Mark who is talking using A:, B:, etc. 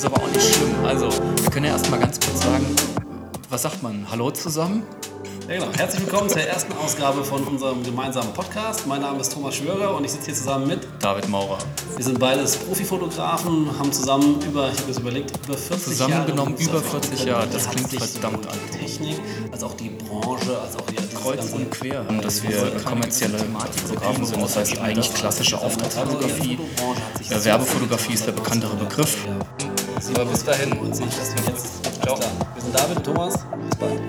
A: ist aber auch nicht schlimm. Also, wir können ja erstmal ganz kurz sagen, was sagt man? Hallo zusammen?
B: Ja, genau. Herzlich willkommen zur ersten Ausgabe von unserem gemeinsamen Podcast. Mein Name ist Thomas Schwörer und ich sitze hier zusammen mit
A: David Maurer.
B: Wir sind beides Profifotografen, haben zusammen über, ich habe das überlegt, über 40
A: Zusammengenommen
B: Jahre
A: über 40 Jahre, das klingt verdammt alt.
B: die Technik, als auch die Branche, als auch die
A: Kreuz und quer. Und dass wir kommerzielle Fotografen sind, das heißt eigentlich klassische Auftragsfotografie. Äh, Werbefotografie ist der bekanntere Begriff.
B: Sie war bis dahin und ich, dass wir jetzt glauben. Wir sind David, Thomas, bis bald.